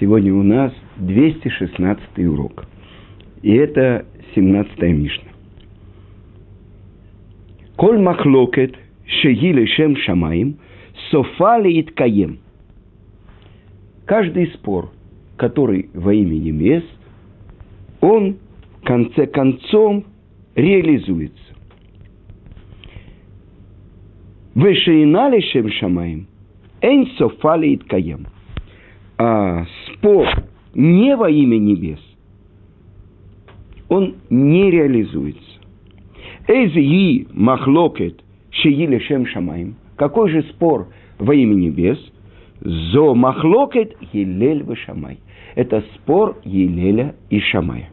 Сегодня у нас 216 урок. И это 17-я Мишна. Коль махлокет шеги шем шамаим софали иткаем. Каждый спор, который во имя небес, он в конце концов реализуется. Вешеинали шем шамаим эн софали иткаем – а спор не во имя небес, он не реализуется. Эзи и махлокет шеили шем шамаем. Какой же спор во имя небес? Зо махлокет елель шамай. Это спор Елеля и Шамая.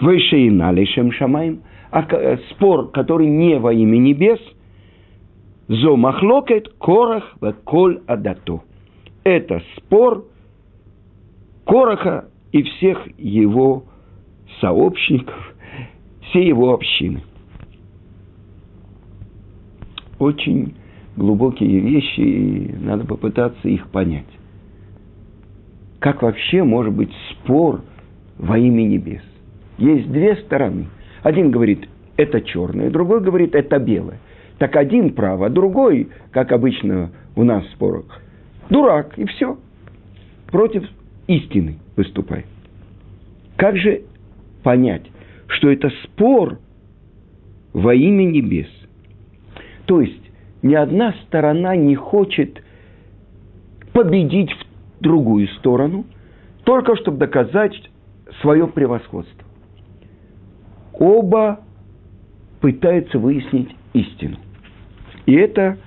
Вышеинали шем шамаем. А э, спор, который не во имя небес, зо махлокет корах коль адато. Это спор Короха и всех его сообщников, всей его общины. Очень глубокие вещи, и надо попытаться их понять. Как вообще может быть спор во имя небес? Есть две стороны. Один говорит, это черное, другой говорит, это белое. Так один прав, а другой, как обычно у нас в спорах, дурак, и все. Против истины выступай. Как же понять, что это спор во имя небес? То есть ни одна сторона не хочет победить в другую сторону, только чтобы доказать свое превосходство. Оба пытаются выяснить истину. И это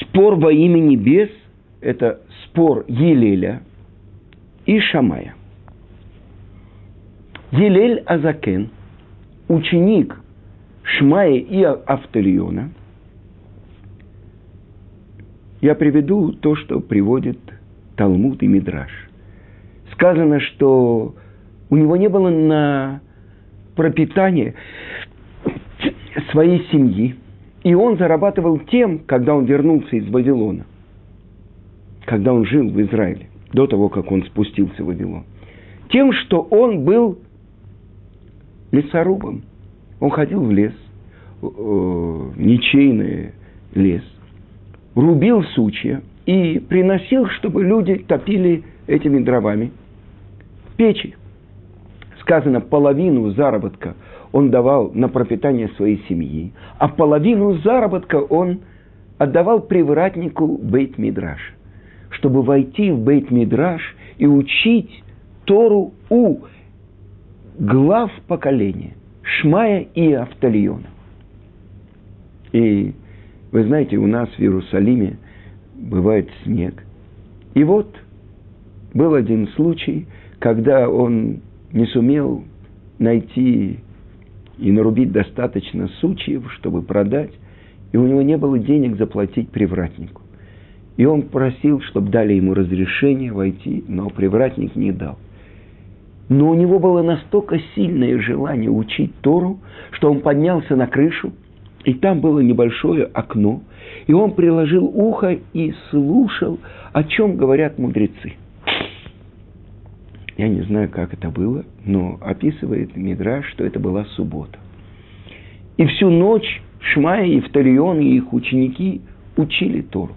спор во имя небес, это спор Елеля и Шамая. Елель Азакен, ученик Шмая и Автолиона, я приведу то, что приводит Талмуд и Мидраш. Сказано, что у него не было на пропитание своей семьи, и он зарабатывал тем, когда он вернулся из Вавилона когда он жил в Израиле, до того, как он спустился в Вавилон, тем, что он был лесорубом. Он ходил в лес, э, ничейный лес, рубил сучья и приносил, чтобы люди топили этими дровами печи. Сказано, половину заработка он давал на пропитание своей семьи, а половину заработка он отдавал привратнику Бейт Мидраша чтобы войти в Бейт-Мидраш и учить Тору у глав поколения Шмая и Автальона. И вы знаете, у нас в Иерусалиме бывает снег. И вот был один случай, когда он не сумел найти и нарубить достаточно сучьев, чтобы продать, и у него не было денег заплатить привратнику. И он просил, чтобы дали ему разрешение войти, но привратник не дал. Но у него было настолько сильное желание учить Тору, что он поднялся на крышу, и там было небольшое окно, и он приложил ухо и слушал, о чем говорят мудрецы. Я не знаю, как это было, но описывает Мидраш, что это была суббота. И всю ночь Шмая, и Вталион, и их ученики учили Тору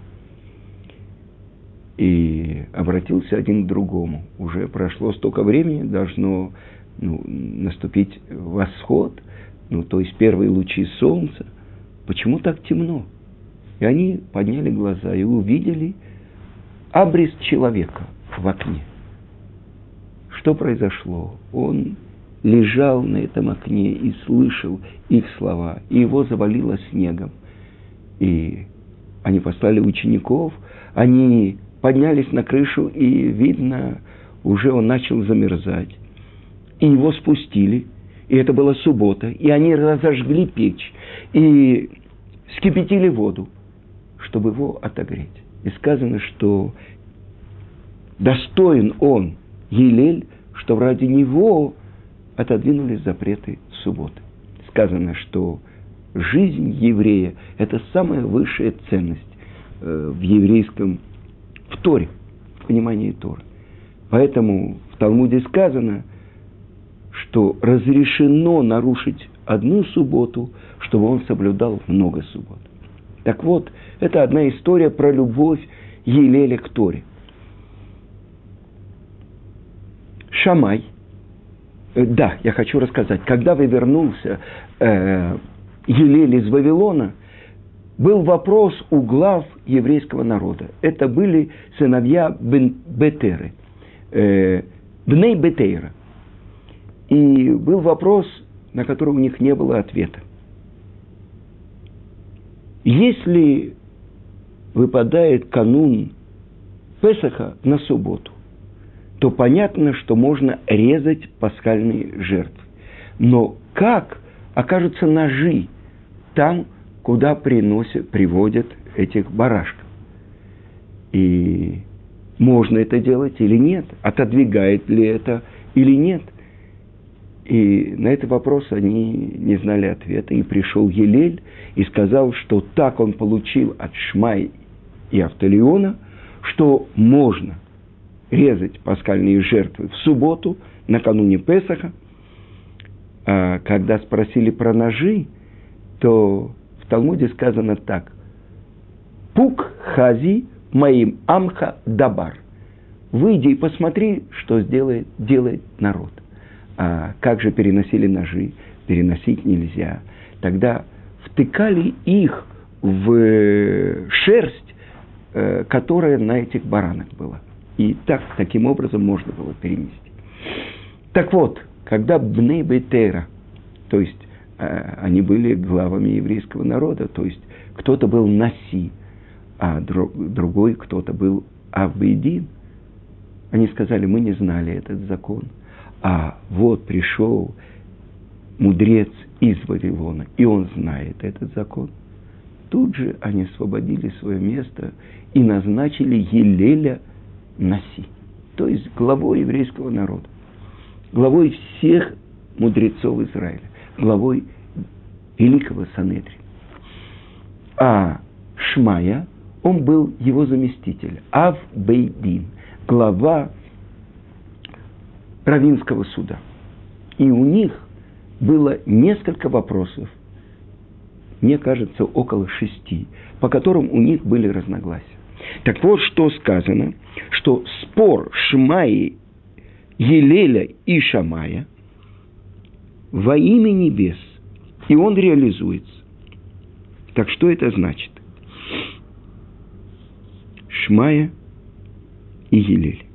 и обратился один к другому. Уже прошло столько времени, должно ну, наступить восход, ну, то есть первые лучи солнца. Почему так темно? И они подняли глаза и увидели обрез человека в окне. Что произошло? Он лежал на этом окне и слышал их слова, и его завалило снегом. И они послали учеников, они поднялись на крышу, и видно, уже он начал замерзать. И его спустили, и это была суббота, и они разожгли печь, и скипятили воду, чтобы его отогреть. И сказано, что достоин он, Елель, что ради него отодвинули запреты субботы. Сказано, что жизнь еврея – это самая высшая ценность э, в еврейском в Торе. понимание Торы. Поэтому в Талмуде сказано, что разрешено нарушить одну субботу, чтобы он соблюдал много суббот. Так вот, это одна история про любовь Елеля к Торе. Шамай, э, да, я хочу рассказать, когда вы вернулся э, Елель из Вавилона, был вопрос у глав еврейского народа. Это были сыновья Бен, Бетеры, э, Бней Бетейра. И был вопрос, на который у них не было ответа. Если выпадает канун Песаха на субботу, то понятно, что можно резать пасхальные жертвы. Но как окажутся ножи там, куда приносят, приводят этих барашков? И можно это делать или нет? Отодвигает ли это или нет? И на этот вопрос они не знали ответа. И пришел Елель и сказал, что так он получил от Шмай и Автолеона, что можно резать пасхальные жертвы в субботу, накануне Песаха. А когда спросили про ножи, то в Талмуде сказано так. Пук хази моим амха дабар. Выйди и посмотри, что сделает, делает народ. А как же переносили ножи? Переносить нельзя. Тогда втыкали их в шерсть, э, которая на этих баранах была. И так, таким образом можно было перенести. Так вот, когда Бней Бетера, то есть э, они были главами еврейского народа, то есть кто-то был Наси, а друг, другой кто-то был Авбейдин, они сказали, мы не знали этот закон – а вот пришел мудрец из Вавилона, и он знает этот закон. Тут же они освободили свое место и назначили Елеля Наси, то есть главой еврейского народа, главой всех мудрецов Израиля, главой великого Санедри. А Шмая, он был его заместитель, Ав Бейдин, глава Равинского суда. И у них было несколько вопросов, мне кажется, около шести, по которым у них были разногласия. Так вот, что сказано, что спор Шмаи, Елеля и Шамая во имя небес, и он реализуется. Так что это значит? Шмая и Елель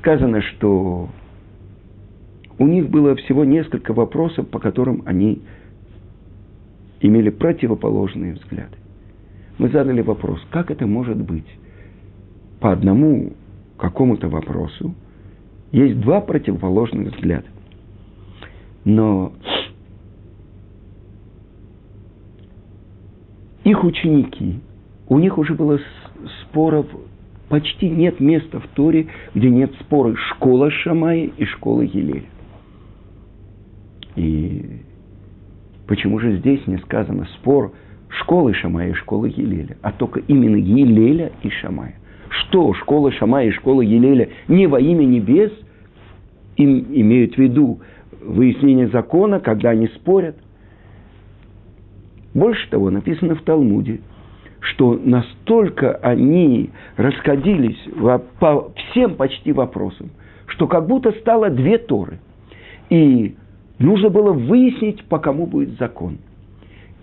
сказано, что у них было всего несколько вопросов, по которым они имели противоположные взгляды. Мы задали вопрос, как это может быть? По одному какому-то вопросу есть два противоположных взгляда. Но их ученики, у них уже было споров почти нет места в Торе, где нет спора школа Шамая и школа Елеля. И почему же здесь не сказано спор школы Шамая и школы Елеля, а только именно Елеля и Шамая? Что школа Шамая и школа Елеля не во имя небес им имеют в виду выяснение закона, когда они спорят? Больше того, написано в Талмуде – что настолько они расходились по всем почти вопросам, что как будто стало две Торы. И нужно было выяснить, по кому будет закон.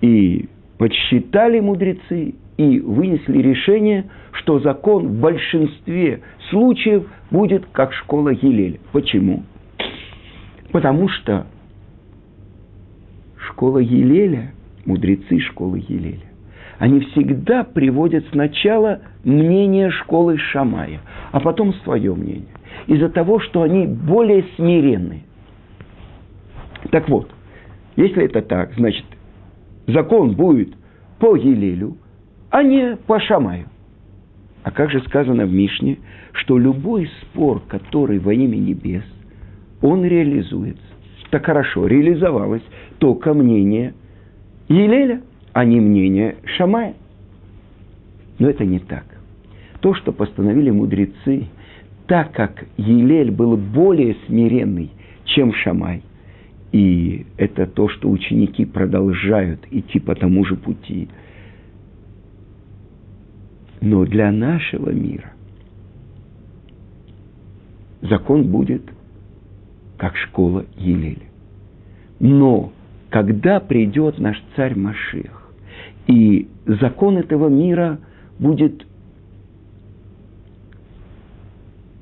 И подсчитали мудрецы и вынесли решение, что закон в большинстве случаев будет как школа Елеля. Почему? Потому что школа Елеля, мудрецы школы Елеля, они всегда приводят сначала мнение школы Шамая, а потом свое мнение. Из-за того, что они более смиренные. Так вот, если это так, значит, закон будет по Елелю, а не по Шамаю. А как же сказано в Мишне, что любой спор, который во имя небес, он реализуется. Так хорошо, реализовалось только мнение Елеля – а не мнение Шамая. Но это не так. то, что постановили мудрецы, так как Елель был более смиренный, чем Шамай, и это то, что ученики продолжают идти по тому же пути. Но для нашего мира закон будет как школа Елеля. Но когда придет наш царь Машех, и закон этого мира будет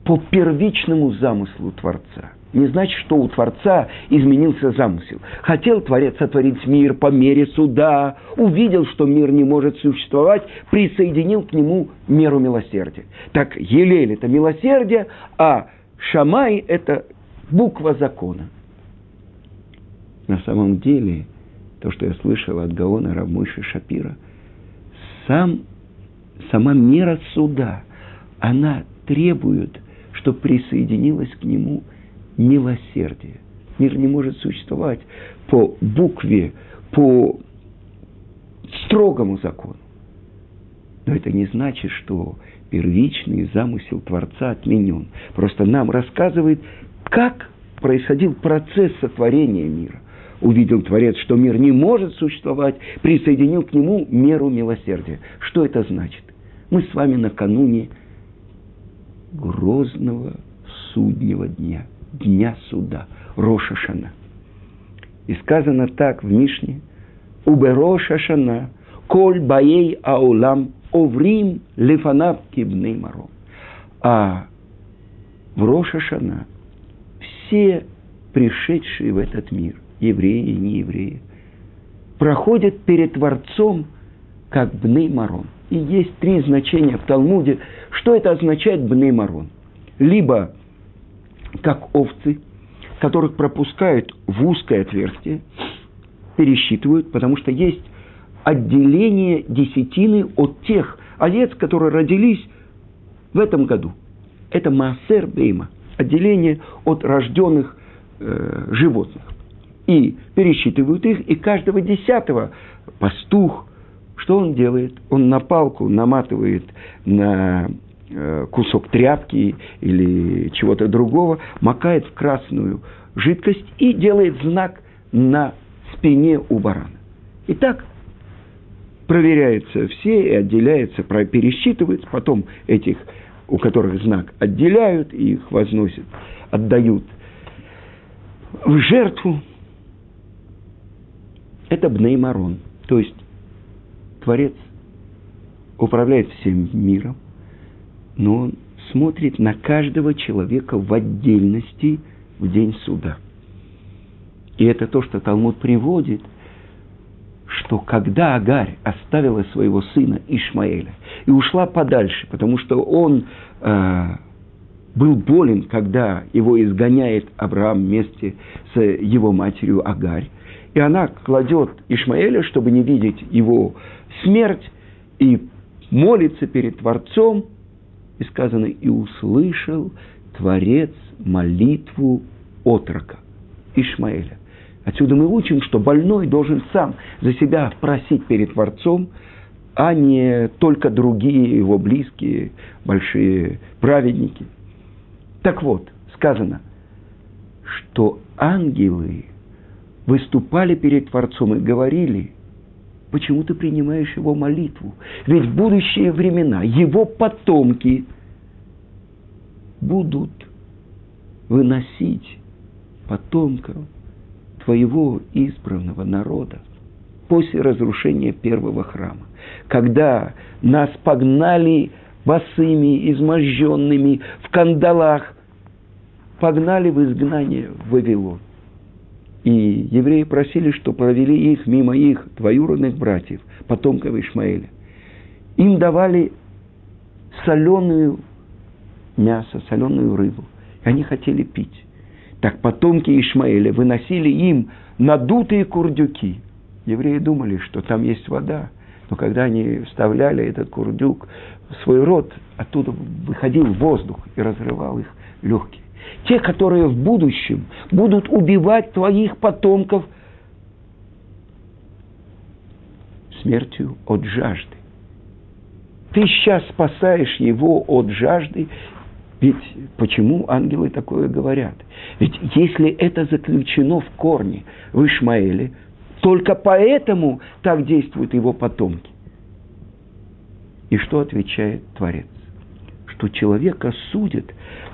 по первичному замыслу Творца. Не значит, что у Творца изменился замысел. Хотел Творец сотворить мир по мере суда, увидел, что мир не может существовать, присоединил к нему меру милосердия. Так Елель – это милосердие, а Шамай – это буква закона. На самом деле, то, что я слышал от Гаона Равмойши Шапира, сам, сама мера суда, она требует, чтобы присоединилось к нему милосердие. Мир не может существовать по букве, по строгому закону. Но это не значит, что первичный замысел Творца отменен. Просто нам рассказывает, как происходил процесс сотворения мира. Увидел Творец, что мир не может существовать, присоединил к нему меру милосердия. Что это значит? Мы с вами накануне грозного суднего дня, дня суда, Роша Шана. И сказано так в Мишне, Убероша Шана, Коль Баей Аулам Оврим Лефанав Кибней Маром. А в Роша Шана все пришедшие в этот мир, евреи и неевреи, проходят перед Творцом как Бней Марон. И есть три значения в Талмуде. Что это означает Бней Марон? Либо как овцы, которых пропускают в узкое отверстие, пересчитывают, потому что есть отделение десятины от тех овец, которые родились в этом году. Это Маасер Бейма, отделение от рожденных э, животных. И пересчитывают их, и каждого десятого пастух, что он делает? Он на палку наматывает на э, кусок тряпки или чего-то другого, макает в красную жидкость и делает знак на спине у барана. Итак, проверяются все и отделяется, пересчитывается, потом этих, у которых знак, отделяют и их возносят, отдают в жертву. Это Бнеймарон, то есть Творец управляет всем миром, но он смотрит на каждого человека в отдельности в день суда. И это то, что Талмуд приводит – что когда Агарь оставила своего сына Ишмаэля и ушла подальше, потому что он э, был болен, когда его изгоняет Авраам вместе с его матерью Агарь, и она кладет Ишмаэля, чтобы не видеть его смерть, и молится перед Творцом, и сказано, и услышал Творец молитву отрока Ишмаэля. Отсюда мы учим, что больной должен сам за себя просить перед Творцом, а не только другие его близкие, большие праведники. Так вот, сказано, что ангелы выступали перед Творцом и говорили, почему ты принимаешь его молитву? Ведь в будущие времена его потомки будут выносить потомков твоего избранного народа после разрушения первого храма, когда нас погнали босыми, изможденными, в кандалах, погнали в изгнание в Вавилон. И евреи просили, что провели их мимо их двоюродных братьев, потомков Ишмаэля. Им давали соленую мясо, соленую рыбу. И они хотели пить. Так потомки Ишмаэля выносили им надутые курдюки. Евреи думали, что там есть вода, но когда они вставляли этот курдюк в свой рот, оттуда выходил воздух и разрывал их легкие. Те, которые в будущем будут убивать твоих потомков смертью от жажды. Ты сейчас спасаешь его от жажды. Ведь почему ангелы такое говорят? Ведь если это заключено в корне в Ишмаэле, только поэтому так действуют его потомки. И что отвечает Творец? Что человека судят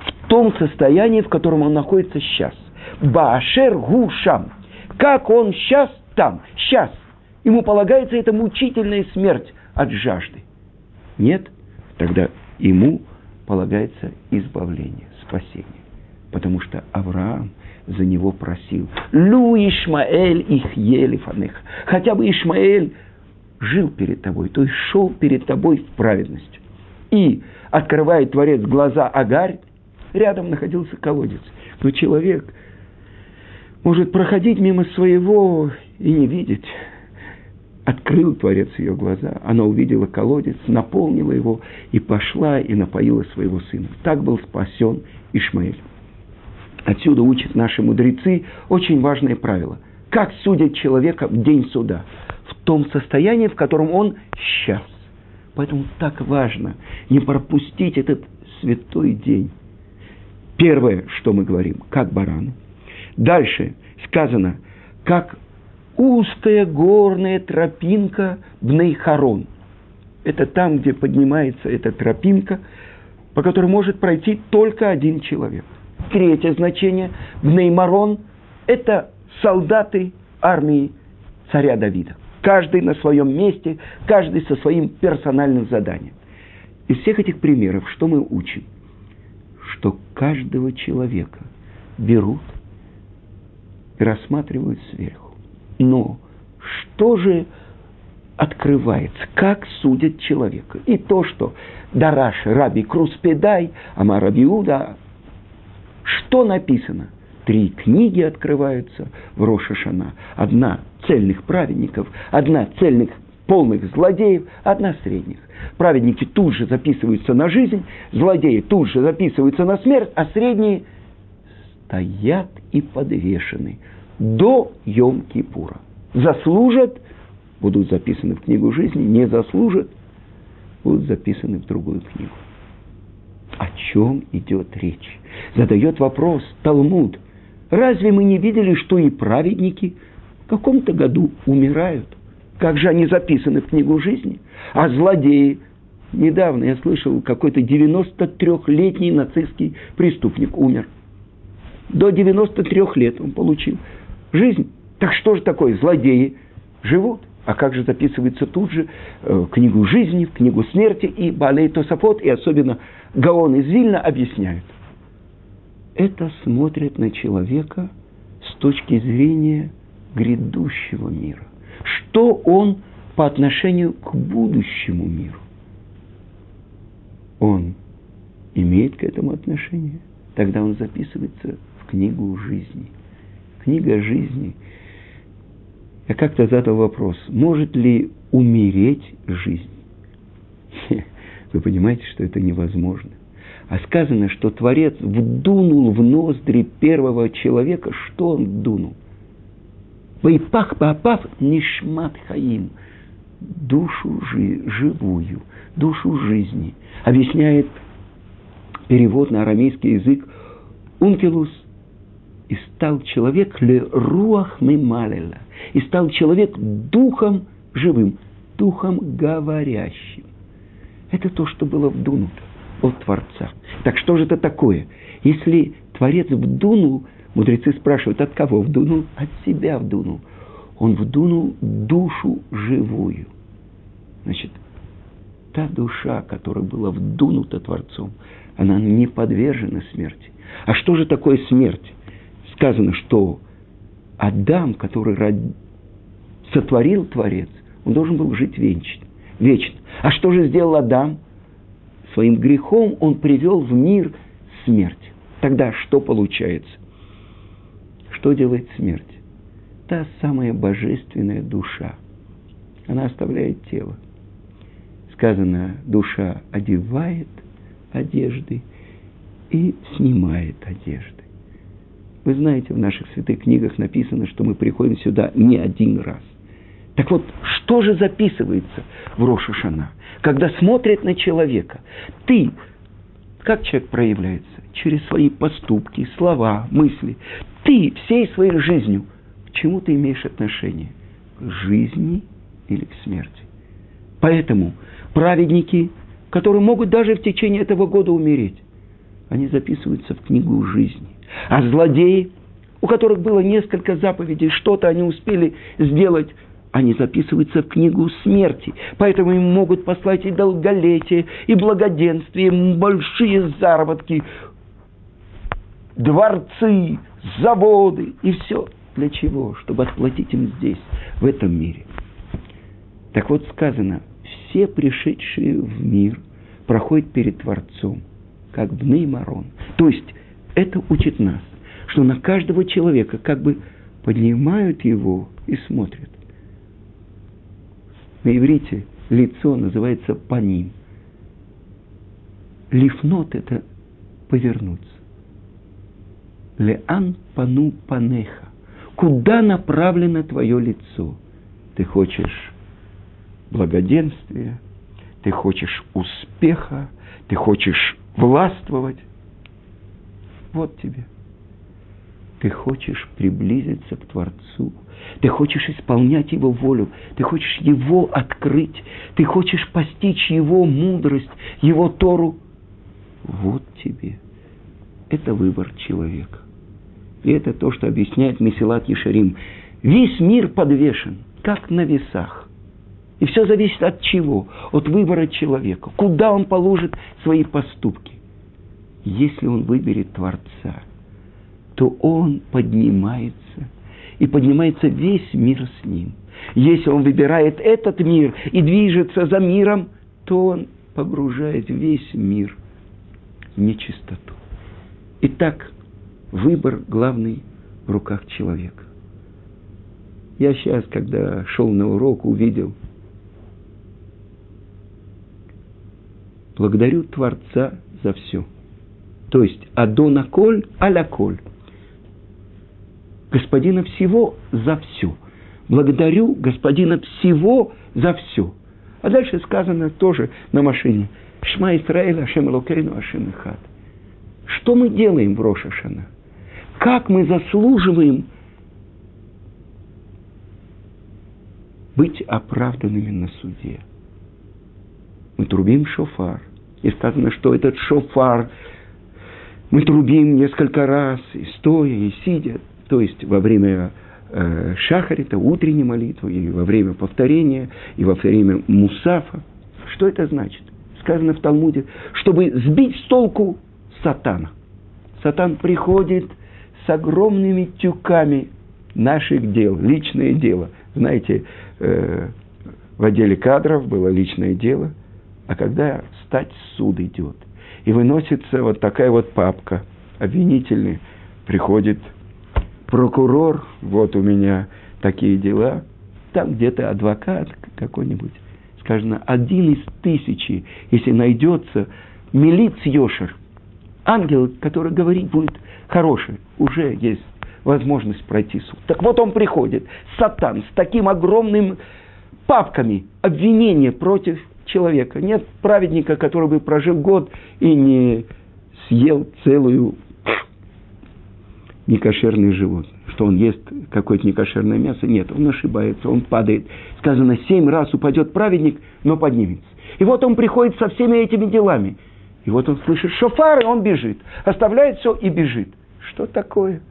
в том состоянии, в котором он находится сейчас. Баашер гушам. Как он сейчас там, сейчас. Ему полагается эта мучительная смерть от жажды. Нет, тогда ему полагается избавление, спасение. Потому что Авраам за него просил. Лу Ишмаэль их елифаных. Хотя бы Ишмаэль жил перед тобой, то есть шел перед тобой в праведность. И открывает Творец глаза Агарь, рядом находился колодец. Но человек может проходить мимо своего и не видеть. Открыл Творец ее глаза, она увидела колодец, наполнила его и пошла и напоила своего сына. Так был спасен Ишмаэль. Отсюда учат наши мудрецы очень важное правило. Как судят человека в день суда? В том состоянии, в котором он сейчас. Поэтому так важно не пропустить этот святой день. Первое, что мы говорим, как бараны. Дальше сказано, как узкая горная тропинка в Нейхарон. Это там, где поднимается эта тропинка, по которой может пройти только один человек. Третье значение в Неймарон – это солдаты армии царя Давида. Каждый на своем месте, каждый со своим персональным заданием. Из всех этих примеров что мы учим? Что каждого человека берут и рассматривают сверху. Но что же открывается, как судят человека? И то, что Дараш Раби Круспедай, Амар Рабиуда, что написано? Три книги открываются в Рошашана. Одна цельных праведников, одна цельных полных злодеев, одна средних. Праведники тут же записываются на жизнь, злодеи тут же записываются на смерть, а средние стоят и подвешены до Йом-Кипура. Заслужат, будут записаны в книгу жизни, не заслужат, будут записаны в другую книгу. О чем идет речь? Задает вопрос Талмуд. Разве мы не видели, что и праведники в каком-то году умирают? Как же они записаны в книгу жизни? А злодеи Недавно я слышал, какой-то 93-летний нацистский преступник умер. До 93 лет он получил жизнь. Так что же такое? Злодеи живут. А как же записывается тут же э, в книгу жизни, в книгу смерти и Балей Тософот, и особенно Гаон из Вильна объясняют. Это смотрит на человека с точки зрения грядущего мира. Что он по отношению к будущему миру? Он имеет к этому отношение, тогда он записывается в книгу жизни. Книга жизни. Я как-то задал вопрос, может ли умереть жизнь? Вы понимаете, что это невозможно. А сказано, что Творец вдунул в ноздри первого человека, что он вдунул? Вайпах папав нишмат хаим. Душу жи, живую, душу жизни. Объясняет перевод на арамейский язык Ункелус. И стал человек ле руах мималела. И стал человек духом живым, духом говорящим. Это то, что было вдунуто от Творца. Так что же это такое? Если Творец вдунул, мудрецы спрашивают, от кого вдунул? От себя вдунул. Он вдунул душу живую. Значит, та душа, которая была вдунута Творцом, она не подвержена смерти. А что же такое смерть? Сказано, что Адам, который род... сотворил Творец, он должен был жить вечно. вечно. А что же сделал Адам? Своим грехом он привел в мир смерть. Тогда что получается? Что делает смерть? Та самая божественная душа. Она оставляет тело. Сказано, душа одевает одежды и снимает одежды. Вы знаете, в наших святых книгах написано, что мы приходим сюда не один раз. Так вот, что же записывается в Рошашана? Когда смотрит на человека, ты, как человек проявляется? Через свои поступки, слова, мысли. Ты всей своей жизнью, к чему ты имеешь отношение? К жизни или к смерти? Поэтому праведники, которые могут даже в течение этого года умереть, они записываются в книгу жизни. А злодеи, у которых было несколько заповедей, что-то они успели сделать, они записываются в книгу смерти. Поэтому им могут послать и долголетие, и благоденствие, большие заработки, дворцы, заводы и все. Для чего? Чтобы отплатить им здесь, в этом мире. Так вот сказано, все пришедшие в мир проходят перед Творцом, как бны марон. То есть это учит нас, что на каждого человека как бы поднимают его и смотрят. На иврите лицо называется паним. Лифнот – это повернуться. Леан пану панеха. Куда направлено твое лицо? Ты хочешь благоденствия, ты хочешь успеха, ты хочешь властвовать. Вот тебе. Ты хочешь приблизиться к Творцу, ты хочешь исполнять Его волю, ты хочешь Его открыть, ты хочешь постичь Его мудрость, Его Тору. Вот тебе. Это выбор человека. И это то, что объясняет Месилат Ешарим. Весь мир подвешен, как на весах. И все зависит от чего? От выбора человека. Куда он положит свои поступки. Если он выберет Творца, то он поднимается. И поднимается весь мир с ним. Если он выбирает этот мир и движется за миром, то он погружает весь мир в нечистоту. Итак, выбор главный в руках человека. Я сейчас, когда шел на урок, увидел – благодарю Творца за все. То есть Адона Коль, Аля Коль. Господина всего за все. Благодарю Господина всего за все. А дальше сказано тоже на машине. Шма Исраэль, Ашем Лукейну, Ашем Ихад. Что мы делаем в Рошашана? Как мы заслуживаем быть оправданными на суде? Мы трубим шофар. И сказано, что этот шофар мы трубим несколько раз, и стоя, и сидя, то есть во время э, шахарита, утренней молитвы, или во время повторения, и во время мусафа. Что это значит? Сказано в Талмуде, чтобы сбить с толку сатана. Сатан приходит с огромными тюками наших дел, личное дело. Знаете, э, в отделе кадров было личное дело, а когда стать суд идет, и выносится вот такая вот папка, обвинительный, приходит прокурор, вот у меня такие дела, там где-то адвокат какой-нибудь, скажем, один из тысячи, если найдется милиц Йошер, ангел, который говорить будет хороший, уже есть возможность пройти суд. Так вот он приходит, сатан, с таким огромным папками обвинения против человека. Нет праведника, который бы прожил год и не съел целую некошерное животное. Что он ест какое-то некошерное мясо? Нет, он ошибается, он падает. Сказано, семь раз упадет праведник, но поднимется. И вот он приходит со всеми этими делами. И вот он слышит шофар, и он бежит. Оставляет все и бежит. Что такое?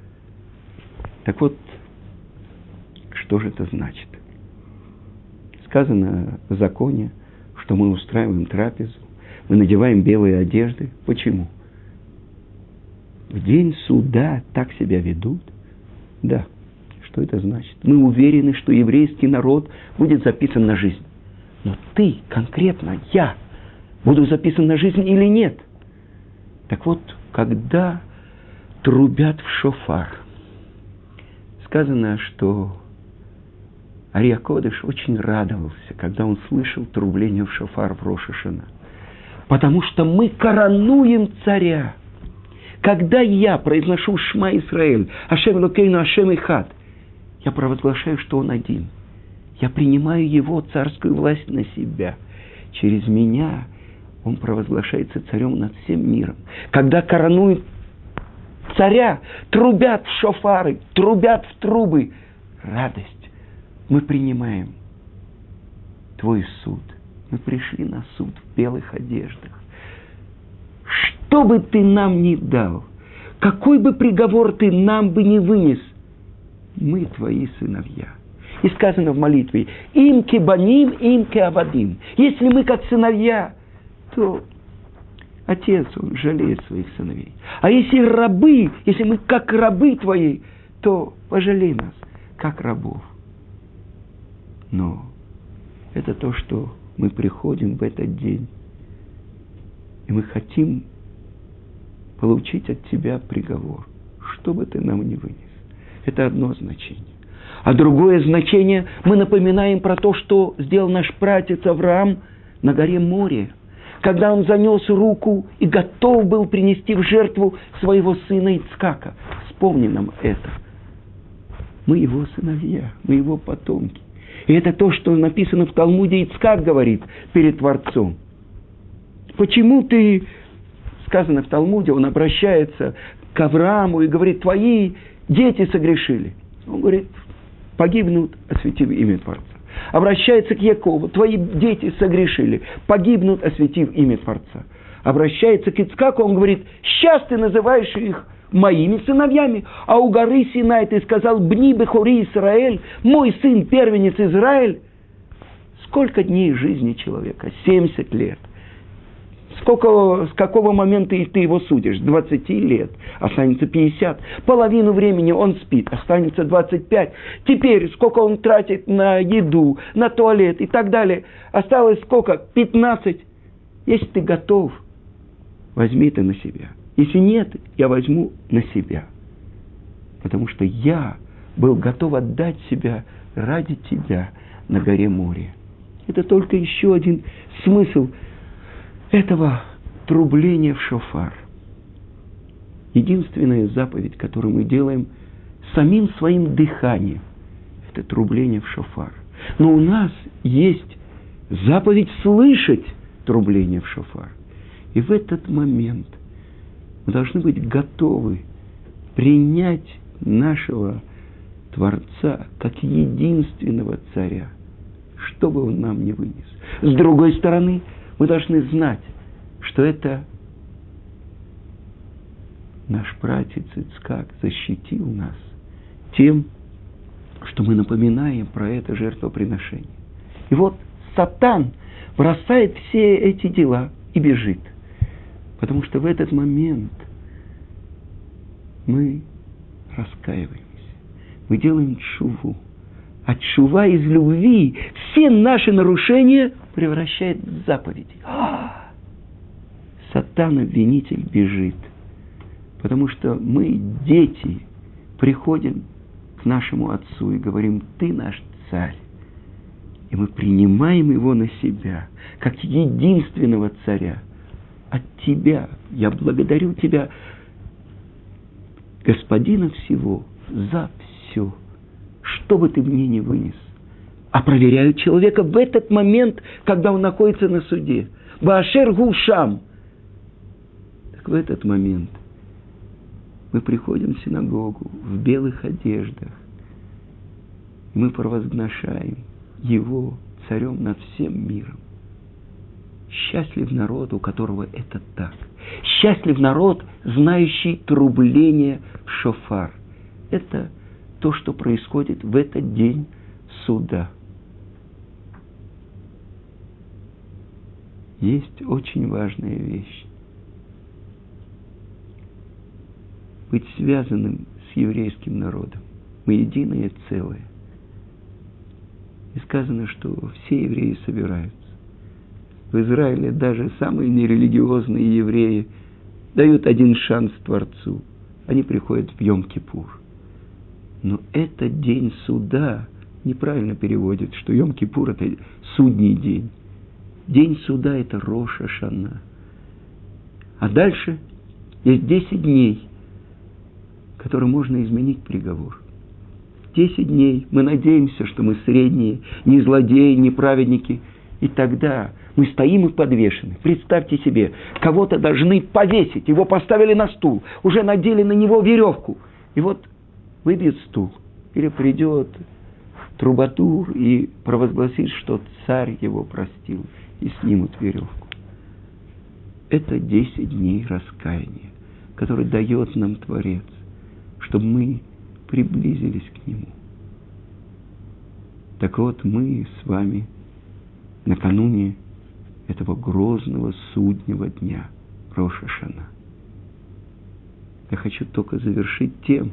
Так вот, что же это значит? Сказано в законе, что мы устраиваем трапезу, мы надеваем белые одежды. Почему? В день суда так себя ведут? Да. Что это значит? Мы уверены, что еврейский народ будет записан на жизнь. Но ты, конкретно, я, буду записан на жизнь или нет? Так вот, когда трубят в шофар, сказано, что Ария Кодыш очень радовался, когда он слышал трубление в шофар в Рошашина. Потому что мы коронуем царя. Когда я произношу Шма Исраэль, Ашем Лукейну, Ашем Ихад, я провозглашаю, что он один. Я принимаю его царскую власть на себя. Через меня он провозглашается царем над всем миром. Когда коронуют царя, трубят в шофары, трубят в трубы. Радость. Мы принимаем твой суд. Мы пришли на суд в белых одеждах. Что бы ты нам ни дал, какой бы приговор ты нам бы не вынес, мы твои сыновья. И сказано в молитве, им кебаним, им кеавадим. Если мы как сыновья, то отец, он жалеет своих сыновей. А если рабы, если мы как рабы твои, то пожалей нас, как рабов. Но это то, что мы приходим в этот день, и мы хотим получить от тебя приговор, что бы ты нам ни вынес. Это одно значение. А другое значение, мы напоминаем про то, что сделал наш пратец Авраам на горе море, когда он занес руку и готов был принести в жертву своего сына Ицкака. Вспомни нам это. Мы его сыновья, мы его потомки. И это то, что написано в Талмуде Ицкак говорит перед Творцом. Почему ты, сказано в Талмуде, он обращается к Аврааму и говорит, твои дети согрешили. Он говорит, погибнут, осветив имя Творца. Обращается к Якову, твои дети согрешили, погибнут, осветив имя Творца. Обращается к Ицкаку, он говорит, сейчас ты называешь их моими сыновьями, а у горы Синай ты сказал, бни бехори Израиль, мой сын, первенец Израиль. Сколько дней жизни человека? 70 лет. Сколько, с какого момента ты его судишь? 20 лет, останется 50. Половину времени он спит, останется 25. Теперь сколько он тратит на еду, на туалет и так далее. Осталось сколько? 15. Если ты готов, возьми это на себя. Если нет, я возьму на себя. Потому что я был готов отдать себя ради тебя на горе море. Это только еще один смысл – этого трубления в шофар. Единственная заповедь, которую мы делаем самим своим дыханием, это трубление в шофар. Но у нас есть заповедь слышать трубление в шофар. И в этот момент мы должны быть готовы принять нашего Творца как единственного царя, что бы он нам не вынес. С другой стороны, мы должны знать, что это наш братец Ицкак защитил нас тем, что мы напоминаем про это жертвоприношение. И вот Сатан бросает все эти дела и бежит. Потому что в этот момент мы раскаиваемся. Мы делаем чуву. А чува из любви все наши нарушения превращает в заповеди. А! Сатан, обвинитель, бежит. Потому что мы, дети, приходим к нашему Отцу и говорим, ты наш царь. И мы принимаем его на себя, как единственного царя. От тебя я благодарю тебя, господина всего, за все, что бы ты мне не вынес а проверяют человека в этот момент, когда он находится на суде. Баашер Гушам. Так в этот момент мы приходим в синагогу в белых одеждах. Мы провозглашаем его царем над всем миром. Счастлив народ, у которого это так. Счастлив народ, знающий трубление в шофар. Это то, что происходит в этот день суда. есть очень важная вещь. Быть связанным с еврейским народом. Мы единое целое. И сказано, что все евреи собираются. В Израиле даже самые нерелигиозные евреи дают один шанс Творцу. Они приходят в Йом-Кипур. Но этот день суда неправильно переводит, что Йом-Кипур – это судний день. День суда – это Роша Шана. А дальше есть 10 дней, которые можно изменить приговор. 10 10 дней мы надеемся, что мы средние, не злодеи, не праведники. И тогда мы стоим и подвешены. Представьте себе, кого-то должны повесить, его поставили на стул, уже надели на него веревку. И вот выбьет стул, или придет трубатур и провозгласит, что царь его простил, и снимут веревку. Это 10 дней раскаяния, который дает нам Творец, чтобы мы приблизились к Нему. Так вот, мы с вами накануне этого грозного суднего дня, Роша Шана. Я хочу только завершить тем,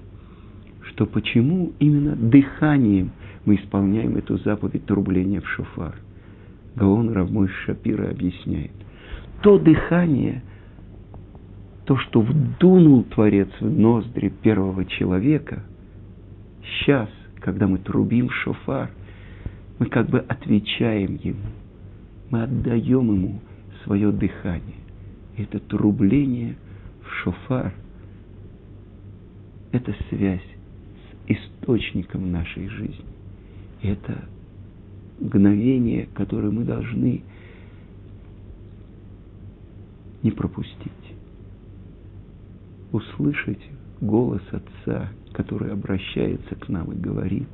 что почему именно дыханием мы исполняем эту заповедь трубления в шофар. Гаон Равмой Шапира объясняет. То дыхание, то, что вдунул Творец в ноздри первого человека, сейчас, когда мы трубим шофар, мы как бы отвечаем ему, мы отдаем ему свое дыхание. Это трубление в шофар – это связь с источником нашей жизни. Это мгновение, которое мы должны не пропустить. Услышать голос Отца, который обращается к нам и говорит,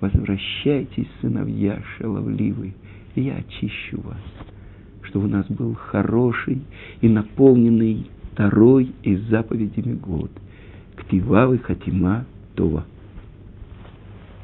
возвращайтесь, сыновья шаловливые, я очищу вас, чтобы у нас был хороший и наполненный второй из заповедями год. Ктивавы Хатима Това.